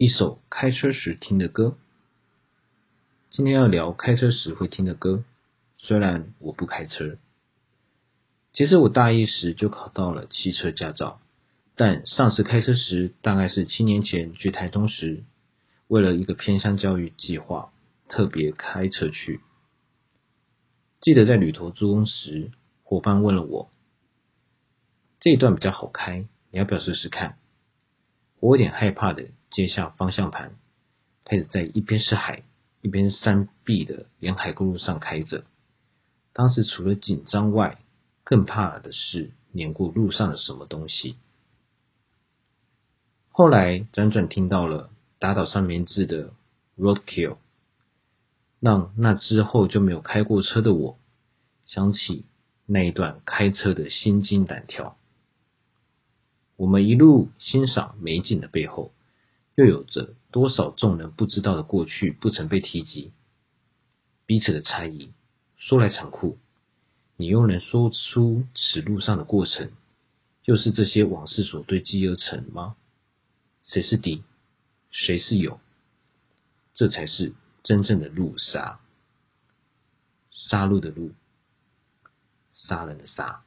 一首开车时听的歌。今天要聊开车时会听的歌，虽然我不开车。其实我大一时就考到了汽车驾照，但上次开车时大概是七年前去台中时，为了一个偏向教育计划，特别开车去。记得在旅途租工时，伙伴问了我，这一段比较好开，你要不要试试看？我有点害怕的接下方向盘，开始在一边是海一边是山壁的沿海公路上开着。当时除了紧张外，更怕的是碾过路上的什么东西。后来辗转听到了打倒三明治的 Roadkill，让那之后就没有开过车的我想起那一段开车的心惊胆跳。我们一路欣赏美景的背后，又有着多少众人不知道的过去不曾被提及？彼此的猜疑，说来残酷。你又能说出此路上的过程，又是这些往事所堆积而成吗？谁是敌，谁是友？这才是真正的路杀，杀戮的路，杀人的杀。